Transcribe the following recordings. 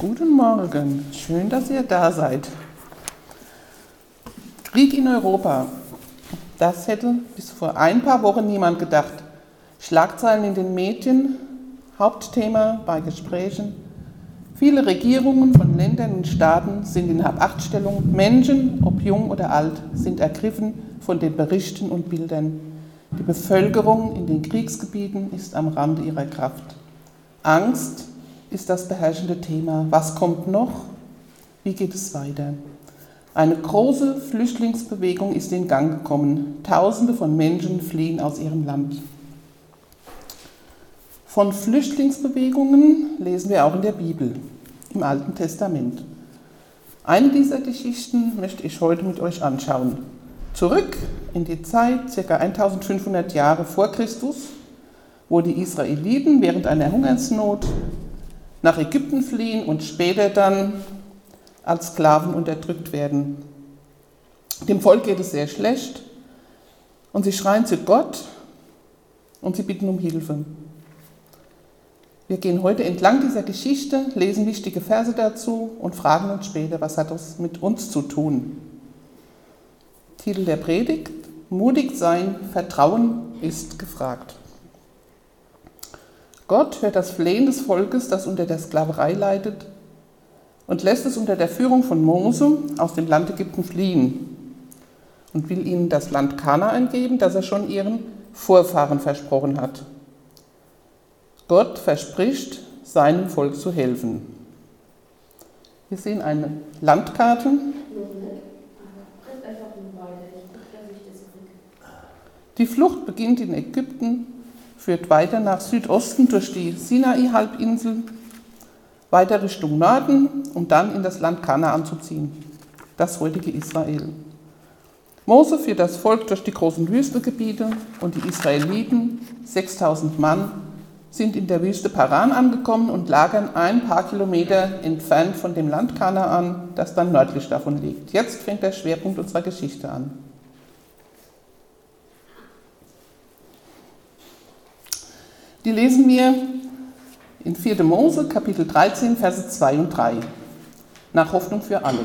Guten Morgen, schön, dass ihr da seid. Krieg in Europa, das hätte bis vor ein paar Wochen niemand gedacht. Schlagzeilen in den Medien, Hauptthema bei Gesprächen. Viele Regierungen von Ländern und Staaten sind in Habachtstellung. Menschen, ob jung oder alt, sind ergriffen von den Berichten und Bildern. Die Bevölkerung in den Kriegsgebieten ist am Rande ihrer Kraft. Angst ist das beherrschende Thema. Was kommt noch? Wie geht es weiter? Eine große Flüchtlingsbewegung ist in Gang gekommen. Tausende von Menschen fliehen aus ihrem Land. Von Flüchtlingsbewegungen lesen wir auch in der Bibel, im Alten Testament. Eine dieser Geschichten möchte ich heute mit euch anschauen. Zurück in die Zeit, ca. 1500 Jahre vor Christus, wo die Israeliten während einer Hungersnot nach Ägypten fliehen und später dann als Sklaven unterdrückt werden. Dem Volk geht es sehr schlecht und sie schreien zu Gott und sie bitten um Hilfe. Wir gehen heute entlang dieser Geschichte, lesen wichtige Verse dazu und fragen uns später, was hat das mit uns zu tun. Titel der Predigt, Mutig sein, Vertrauen ist gefragt. Gott hört das Flehen des Volkes, das unter der Sklaverei leidet, und lässt es unter der Führung von Mose aus dem Land Ägypten fliehen und will ihnen das Land Kanaan geben, das er schon ihren Vorfahren versprochen hat. Gott verspricht, seinem Volk zu helfen. Wir sehen eine Landkarte. Die Flucht beginnt in Ägypten führt weiter nach Südosten durch die Sinai-Halbinsel, weiter Richtung Norden, um dann in das Land Kanaan zu ziehen, das heutige Israel. Mose führt das Volk durch die großen Wüstegebiete und die Israeliten, 6000 Mann, sind in der Wüste Paran angekommen und lagern ein paar Kilometer entfernt von dem Land Kanaan, das dann nördlich davon liegt. Jetzt fängt der Schwerpunkt unserer Geschichte an. Die lesen wir in 4. Mose, Kapitel 13, Verse 2 und 3. Nach Hoffnung für alle.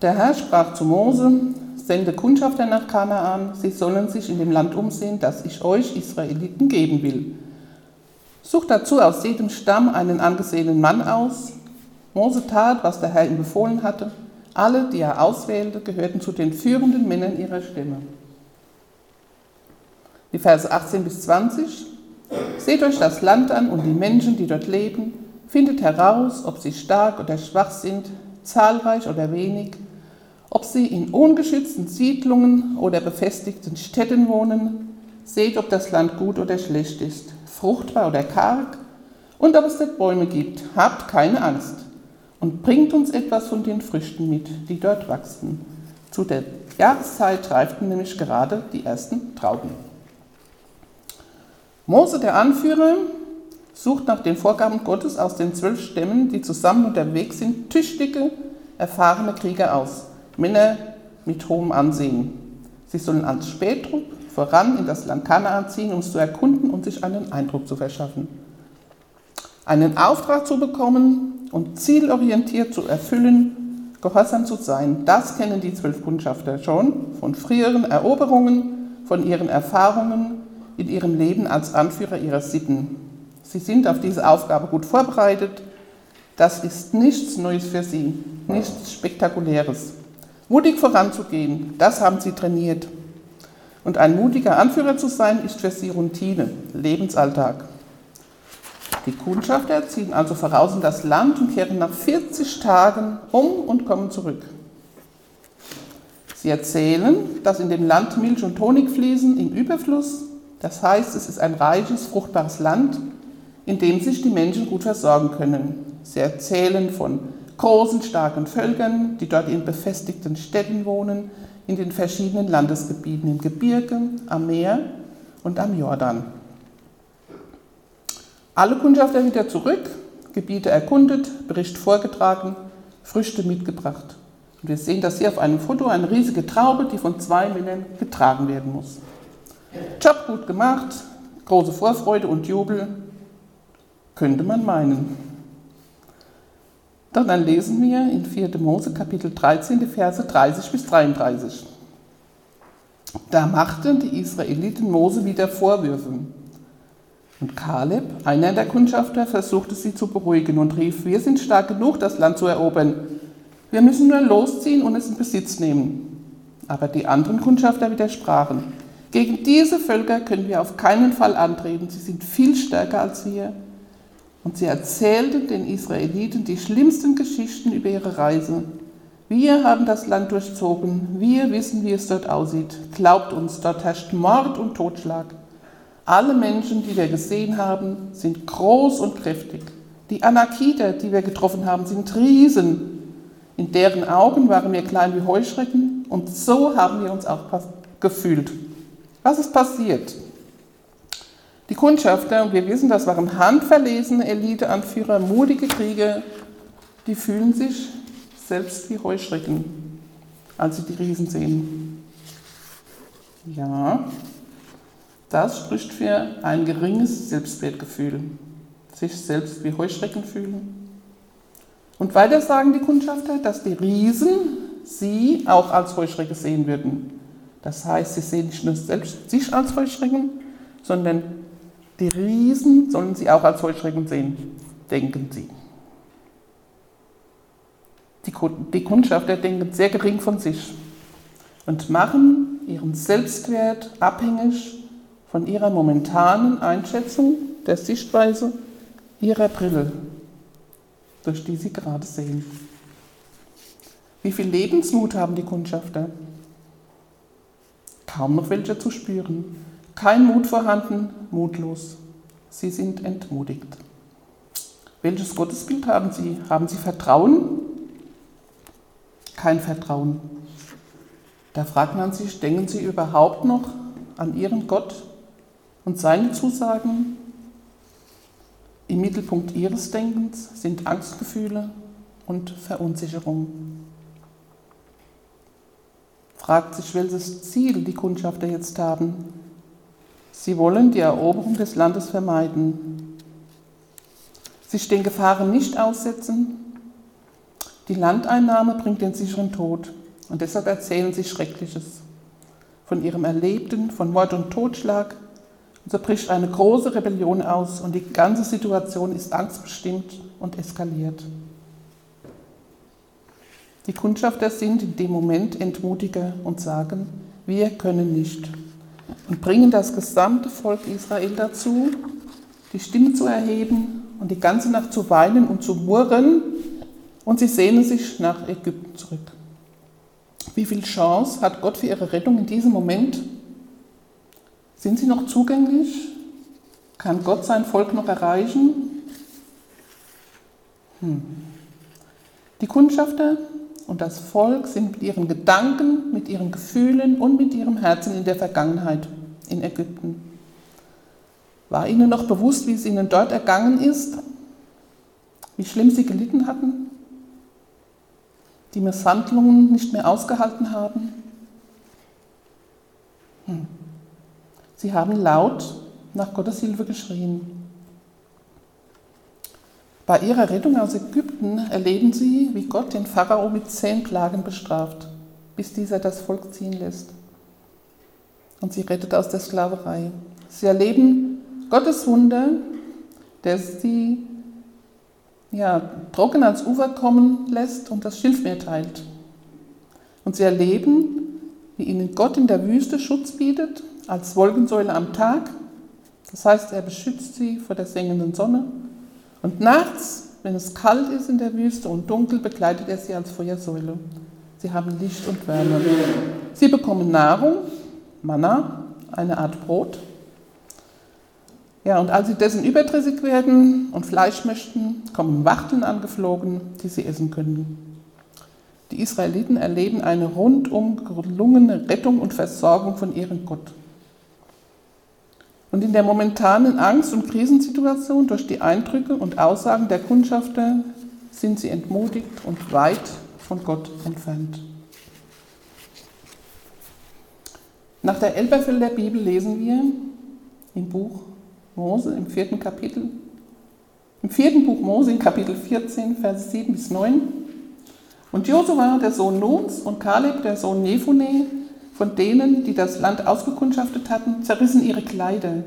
Der Herr sprach zu Mose, sende Kundschafter nach Kanaan, sie sollen sich in dem Land umsehen, das ich euch Israeliten geben will. Sucht dazu aus jedem Stamm einen angesehenen Mann aus. Mose tat, was der Herr ihm befohlen hatte. Alle, die er auswählte, gehörten zu den führenden Männern ihrer Stimme die Verse 18 bis 20. Seht euch das Land an und die Menschen, die dort leben, findet heraus, ob sie stark oder schwach sind, zahlreich oder wenig, ob sie in ungeschützten Siedlungen oder befestigten Städten wohnen. Seht, ob das Land gut oder schlecht ist, fruchtbar oder karg und ob es dort Bäume gibt. Habt keine Angst und bringt uns etwas von den Früchten mit, die dort wachsen. Zu der Jahreszeit reiften nämlich gerade die ersten Trauben. Mose, der Anführer, sucht nach den Vorgaben Gottes aus den zwölf Stämmen, die zusammen unterwegs sind, tüchtige, erfahrene Krieger aus, Männer mit hohem Ansehen. Sie sollen als Spätrupp voran in das Land Kanaan ziehen, um es zu erkunden und sich einen Eindruck zu verschaffen. Einen Auftrag zu bekommen und zielorientiert zu erfüllen, gehorsam zu sein, das kennen die zwölf Kundschafter schon von früheren Eroberungen, von ihren Erfahrungen in ihrem Leben als Anführer ihrer Sitten. Sie sind auf diese Aufgabe gut vorbereitet. Das ist nichts Neues für sie, nichts Spektakuläres. Mutig voranzugehen, das haben sie trainiert. Und ein mutiger Anführer zu sein, ist für sie Routine, Lebensalltag. Die Kundschafter ziehen also voraus in das Land und kehren nach 40 Tagen um und kommen zurück. Sie erzählen, dass in dem Land Milch und Honig fließen im Überfluss das heißt, es ist ein reiches, fruchtbares Land, in dem sich die Menschen gut versorgen können. Sie erzählen von großen, starken Völkern, die dort in befestigten Städten wohnen, in den verschiedenen Landesgebieten, im Gebirge, am Meer und am Jordan. Alle Kundschafter wieder zurück, Gebiete erkundet, Bericht vorgetragen, Früchte mitgebracht. Und wir sehen das hier auf einem Foto, eine riesige Traube, die von zwei Männern getragen werden muss. Job gut gemacht, große Vorfreude und Jubel. Könnte man meinen. Doch dann lesen wir in 4. Mose Kapitel 13 die Verse 30 bis 33. Da machten die Israeliten Mose wieder Vorwürfe. Und Kaleb, einer der Kundschafter, versuchte sie zu beruhigen und rief, wir sind stark genug, das Land zu erobern. Wir müssen nur losziehen und es in Besitz nehmen. Aber die anderen Kundschafter widersprachen. Gegen diese Völker können wir auf keinen Fall antreten. Sie sind viel stärker als wir. Und sie erzählten den Israeliten die schlimmsten Geschichten über ihre Reise. Wir haben das Land durchzogen. Wir wissen, wie es dort aussieht. Glaubt uns, dort herrscht Mord und Totschlag. Alle Menschen, die wir gesehen haben, sind groß und kräftig. Die Anakiter, die wir getroffen haben, sind Riesen. In deren Augen waren wir klein wie Heuschrecken und so haben wir uns auch gefühlt. Was ist passiert? Die Kundschafter, und wir wissen, das waren handverlesene Eliteanführer, mutige Krieger, die fühlen sich selbst wie Heuschrecken, als sie die Riesen sehen. Ja, das spricht für ein geringes Selbstwertgefühl, sich selbst wie Heuschrecken fühlen. Und weiter sagen die Kundschafter, dass die Riesen sie auch als Heuschrecke sehen würden. Das heißt, sie sehen nicht nur selbst sich als Heuschrecken, sondern die Riesen sollen sie auch als Heuschrecken sehen, denken sie. Die, die Kundschafter denken sehr gering von sich und machen ihren Selbstwert abhängig von ihrer momentanen Einschätzung der Sichtweise ihrer Brille, durch die sie gerade sehen. Wie viel Lebensmut haben die Kundschafter? Kaum noch welche zu spüren. Kein Mut vorhanden, mutlos. Sie sind entmutigt. Welches Gottesbild haben Sie? Haben Sie Vertrauen? Kein Vertrauen. Da fragt man sich, denken Sie überhaupt noch an Ihren Gott und seine Zusagen? Im Mittelpunkt Ihres Denkens sind Angstgefühle und Verunsicherung. Fragt sich, welches Ziel die Kundschafter jetzt haben. Sie wollen die Eroberung des Landes vermeiden. Sich den Gefahren nicht aussetzen. Die Landeinnahme bringt den sicheren Tod. Und deshalb erzählen sie Schreckliches. Von ihrem Erlebten, von Mord und Totschlag. Und so bricht eine große Rebellion aus und die ganze Situation ist angstbestimmt und eskaliert. Die Kundschafter sind in dem Moment entmutiger und sagen, wir können nicht und bringen das gesamte Volk Israel dazu, die Stimme zu erheben und die ganze Nacht zu weinen und zu murren und sie sehnen sich nach Ägypten zurück. Wie viel Chance hat Gott für ihre Rettung in diesem Moment? Sind sie noch zugänglich? Kann Gott sein Volk noch erreichen? Hm. Die Kundschafter und das Volk sind mit ihren Gedanken, mit ihren Gefühlen und mit ihrem Herzen in der Vergangenheit in Ägypten. War ihnen noch bewusst, wie es ihnen dort ergangen ist? Wie schlimm sie gelitten hatten? Die Misshandlungen nicht mehr ausgehalten haben? Hm. Sie haben laut nach Gottes Hilfe geschrien. Bei ihrer Rettung aus Ägypten erleben sie, wie Gott den Pharao mit zehn Plagen bestraft, bis dieser das Volk ziehen lässt. Und sie rettet aus der Sklaverei. Sie erleben Gottes Wunder, der sie ja, trocken ans Ufer kommen lässt und das Schilfmeer teilt. Und sie erleben, wie ihnen Gott in der Wüste Schutz bietet, als Wolkensäule am Tag. Das heißt, er beschützt sie vor der sengenden Sonne und nachts, wenn es kalt ist in der Wüste und dunkel, begleitet er sie als Feuersäule. Sie haben Licht und Wärme. Sie bekommen Nahrung, Manna, eine Art Brot. Ja, und als sie dessen überdrüssig werden und Fleisch möchten, kommen Wachteln angeflogen, die sie essen können. Die Israeliten erleben eine rundum gelungene Rettung und Versorgung von ihrem Gott. Und in der momentanen Angst- und Krisensituation durch die Eindrücke und Aussagen der Kundschafter sind sie entmutigt und weit von Gott entfernt. Nach der Elberfelder Bibel lesen wir im Buch Mose im vierten Kapitel, Im vierten Buch Mose in Kapitel 14, Verse 7 bis 9. Und Josua, der Sohn Nuns, und Kaleb, der Sohn Jephune, von denen, die das Land ausgekundschaftet hatten, zerrissen ihre Kleider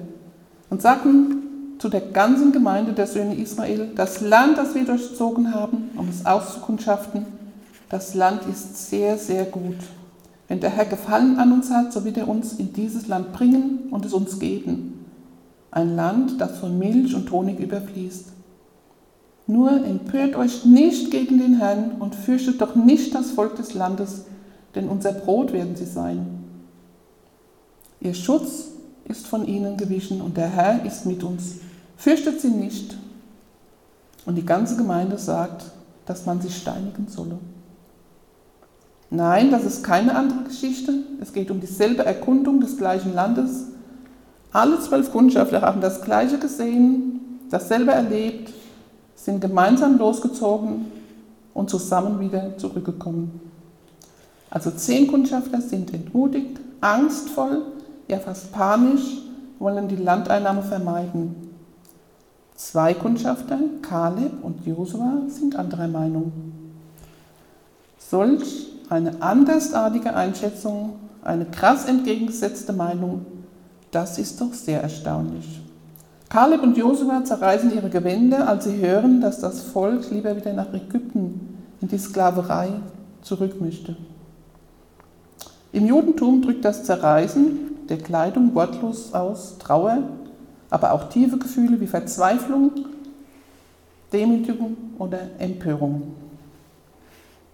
und sagten zu der ganzen Gemeinde der Söhne Israel, das Land, das wir durchzogen haben, um es auszukundschaften, das Land ist sehr, sehr gut. Wenn der Herr Gefallen an uns hat, so wird er uns in dieses Land bringen und es uns geben. Ein Land, das von Milch und Honig überfließt. Nur empört euch nicht gegen den Herrn und fürchtet doch nicht das Volk des Landes, denn unser Brot werden sie sein. Ihr Schutz ist von ihnen gewichen und der Herr ist mit uns. Fürchtet sie nicht. Und die ganze Gemeinde sagt, dass man sie steinigen solle. Nein, das ist keine andere Geschichte. Es geht um dieselbe Erkundung des gleichen Landes. Alle zwölf Kundschafter haben das Gleiche gesehen, dasselbe erlebt, sind gemeinsam losgezogen und zusammen wieder zurückgekommen. Also zehn Kundschafter sind entmutigt, angstvoll, ja fast panisch, wollen die Landeinnahme vermeiden. Zwei Kundschafter, Kaleb und Josua, sind anderer Meinung. Solch eine andersartige Einschätzung, eine krass entgegengesetzte Meinung, das ist doch sehr erstaunlich. Kaleb und Josua zerreißen ihre Gewände, als sie hören, dass das Volk lieber wieder nach Ägypten in die Sklaverei zurück möchte. Im Judentum drückt das Zerreißen der Kleidung wortlos aus Trauer, aber auch tiefe Gefühle wie Verzweiflung, Demütigung oder Empörung.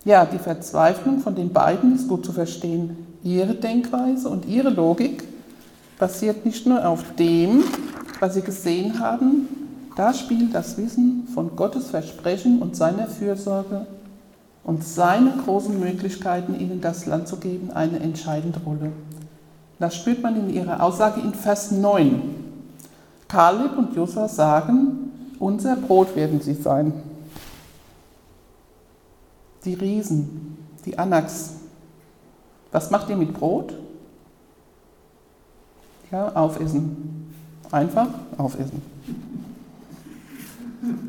Ja, die Verzweiflung von den beiden ist gut zu verstehen. Ihre Denkweise und ihre Logik basiert nicht nur auf dem, was sie gesehen haben, da spielt das Wissen von Gottes Versprechen und seiner Fürsorge und seinen großen Möglichkeiten, ihnen das Land zu geben, eine entscheidende Rolle. Das spürt man in ihrer Aussage in Vers 9. Kaleb und Josua sagen, unser Brot werden sie sein. Die Riesen, die Anaks. Was macht ihr mit Brot? Ja, aufessen. Einfach aufessen.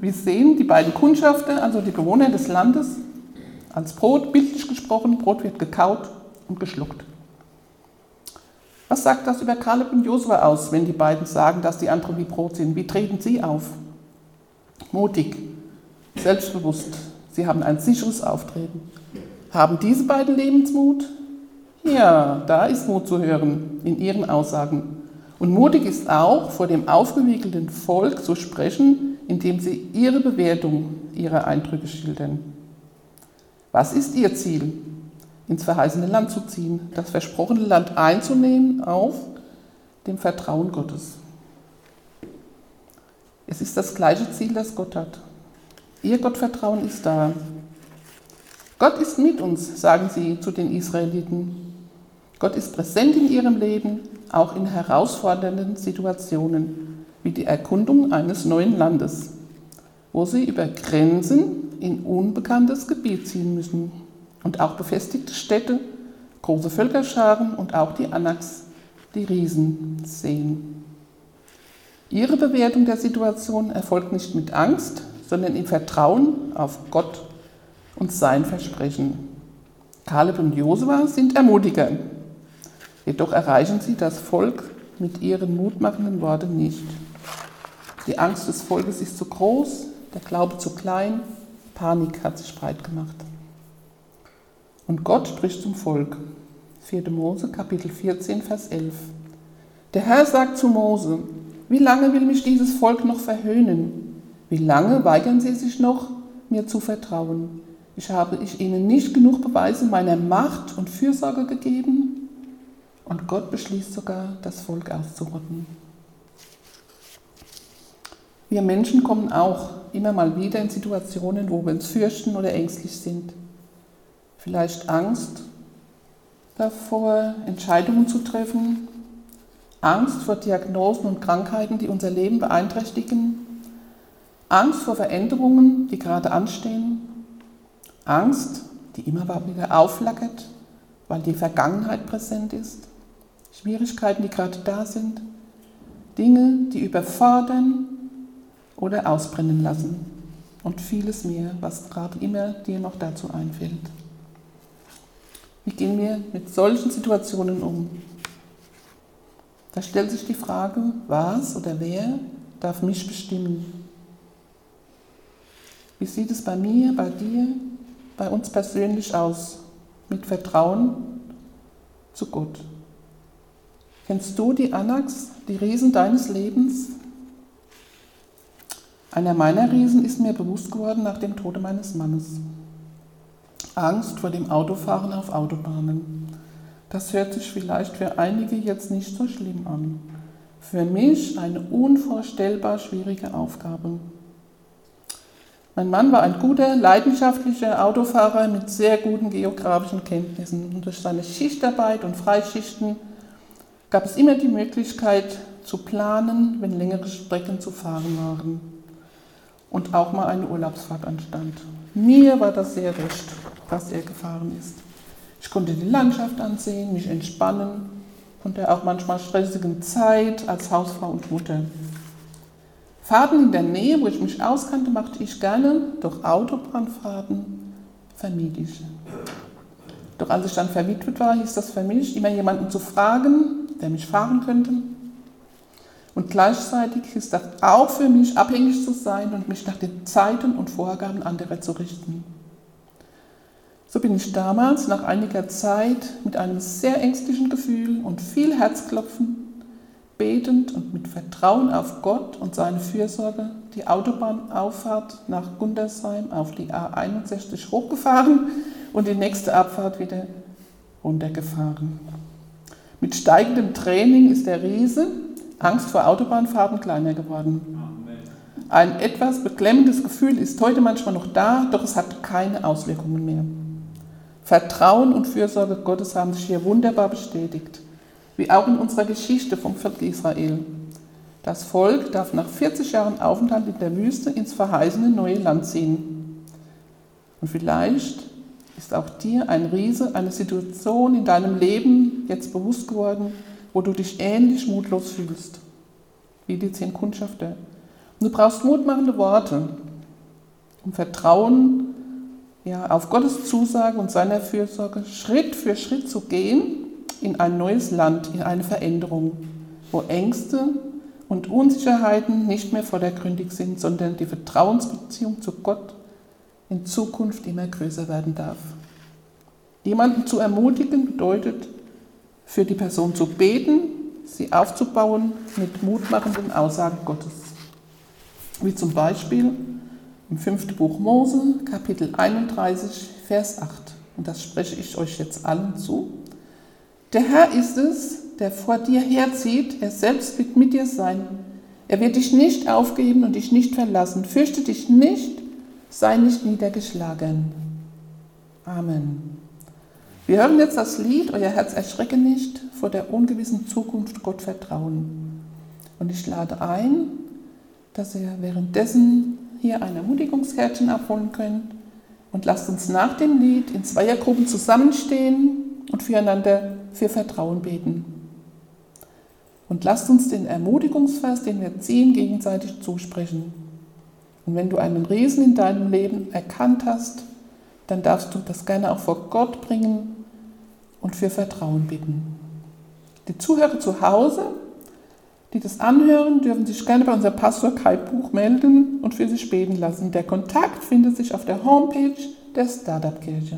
Wir sehen die beiden Kundschafter, also die Bewohner des Landes, als Brot, bildlich gesprochen, Brot wird gekaut und geschluckt. Was sagt das über Kaleb und Josua aus, wenn die beiden sagen, dass die anderen wie Brot sind? Wie treten sie auf? Mutig, selbstbewusst, Sie haben ein sicheres Auftreten. Haben diese beiden Lebensmut? Ja, da ist Mut zu hören in ihren Aussagen. Und mutig ist auch, vor dem aufgewiegelten Volk zu sprechen, indem sie ihre Bewertung ihrer Eindrücke schildern. Was ist ihr Ziel? Ins verheißene Land zu ziehen, das versprochene Land einzunehmen auf dem Vertrauen Gottes. Es ist das gleiche Ziel, das Gott hat. Ihr Gottvertrauen ist da. Gott ist mit uns, sagen sie zu den Israeliten. Gott ist präsent in ihrem Leben, auch in herausfordernden Situationen, wie die Erkundung eines neuen Landes, wo sie über Grenzen in unbekanntes Gebiet ziehen müssen und auch befestigte Städte, große Völkerscharen und auch die Anaks, die Riesen sehen. Ihre Bewertung der Situation erfolgt nicht mit Angst, sondern im Vertrauen auf Gott und sein Versprechen. Kaleb und Josua sind Ermutiger. Jedoch erreichen sie das Volk mit ihren mutmachenden Worten nicht. Die Angst des Volkes ist zu groß, der Glaube zu klein, Panik hat sich breit gemacht. Und Gott spricht zum Volk. 4. Mose, Kapitel 14, Vers 11. Der Herr sagt zu Mose, wie lange will mich dieses Volk noch verhöhnen? Wie lange weigern sie sich noch, mir zu vertrauen? Ich habe ich ihnen nicht genug Beweise meiner Macht und Fürsorge gegeben? Und Gott beschließt sogar, das Volk auszurotten. Wir Menschen kommen auch immer mal wieder in Situationen, wo wir uns fürchten oder ängstlich sind. Vielleicht Angst davor, Entscheidungen zu treffen, Angst vor Diagnosen und Krankheiten, die unser Leben beeinträchtigen Angst vor Veränderungen, die gerade anstehen. Angst, die immer wieder aufflackert, weil die Vergangenheit präsent ist. Schwierigkeiten, die gerade da sind. Dinge, die überfordern. Oder ausbrennen lassen und vieles mehr, was gerade immer dir noch dazu einfällt. Wie gehen wir mit solchen Situationen um? Da stellt sich die Frage, was oder wer darf mich bestimmen? Wie sieht es bei mir, bei dir, bei uns persönlich aus mit Vertrauen zu Gott? Kennst du die Anax, die Riesen deines Lebens? Einer meiner Riesen ist mir bewusst geworden nach dem Tode meines Mannes. Angst vor dem Autofahren auf Autobahnen. Das hört sich vielleicht für einige jetzt nicht so schlimm an. Für mich eine unvorstellbar schwierige Aufgabe. Mein Mann war ein guter, leidenschaftlicher Autofahrer mit sehr guten geografischen Kenntnissen. Und durch seine Schichtarbeit und Freischichten gab es immer die Möglichkeit zu planen, wenn längere Strecken zu fahren waren. Und auch mal eine Urlaubsfahrt anstand. Mir war das sehr recht, was er gefahren ist. Ich konnte die Landschaft ansehen, mich entspannen und der auch manchmal stressigen Zeit als Hausfrau und Mutter. Fahrten in der Nähe, wo ich mich auskannte, machte ich gerne, doch Autobahnfahrten vermied ich. Doch als ich dann verwitwet war, hieß das für mich, immer jemanden zu fragen, der mich fahren könnte. Und gleichzeitig hieß das auch für mich, abhängig zu sein und mich nach den Zeiten und Vorgaben anderer zu richten. So bin ich damals nach einiger Zeit mit einem sehr ängstlichen Gefühl und viel Herzklopfen betend und mit Vertrauen auf Gott und seine Fürsorge die Autobahnauffahrt nach Gundersheim auf die A61 hochgefahren und die nächste Abfahrt wieder runtergefahren. Mit steigendem Training ist der Riese Angst vor Autobahnfahrten kleiner geworden. Ein etwas beklemmendes Gefühl ist heute manchmal noch da, doch es hat keine Auswirkungen mehr. Vertrauen und Fürsorge Gottes haben sich hier wunderbar bestätigt wie auch in unserer Geschichte vom Volk Israel. Das Volk darf nach 40 Jahren Aufenthalt in der Wüste ins verheißene neue Land ziehen. Und vielleicht ist auch dir ein Riese, eine Situation in deinem Leben jetzt bewusst geworden, wo du dich ähnlich mutlos fühlst, wie die zehn Kundschafter. Und du brauchst mutmachende Worte, um Vertrauen ja, auf Gottes Zusage und seiner Fürsorge Schritt für Schritt zu gehen in ein neues Land, in eine Veränderung, wo Ängste und Unsicherheiten nicht mehr vordergründig sind, sondern die Vertrauensbeziehung zu Gott in Zukunft immer größer werden darf. Jemanden zu ermutigen bedeutet, für die Person zu beten, sie aufzubauen mit mutmachenden Aussagen Gottes. Wie zum Beispiel im fünften Buch Mose, Kapitel 31, Vers 8. Und das spreche ich euch jetzt allen zu. Der Herr ist es, der vor dir herzieht, er selbst wird mit dir sein. Er wird dich nicht aufgeben und dich nicht verlassen. Fürchte dich nicht, sei nicht niedergeschlagen. Amen. Wir hören jetzt das Lied, euer Herz erschrecke nicht, vor der ungewissen Zukunft Gott vertrauen. Und ich lade ein, dass ihr währenddessen hier ein Ermutigungskärtchen abholen könnt und lasst uns nach dem Lied in Zweiergruppen zusammenstehen und füreinander für Vertrauen beten. Und lasst uns den Ermutigungsvers, den wir ziehen, gegenseitig zusprechen. Und wenn du einen Riesen in deinem Leben erkannt hast, dann darfst du das gerne auch vor Gott bringen und für Vertrauen bitten. Die Zuhörer zu Hause, die das anhören, dürfen sich gerne bei unserem Pastor Kai Buch melden und für sich beten lassen. Der Kontakt findet sich auf der Homepage der Startup Kirche.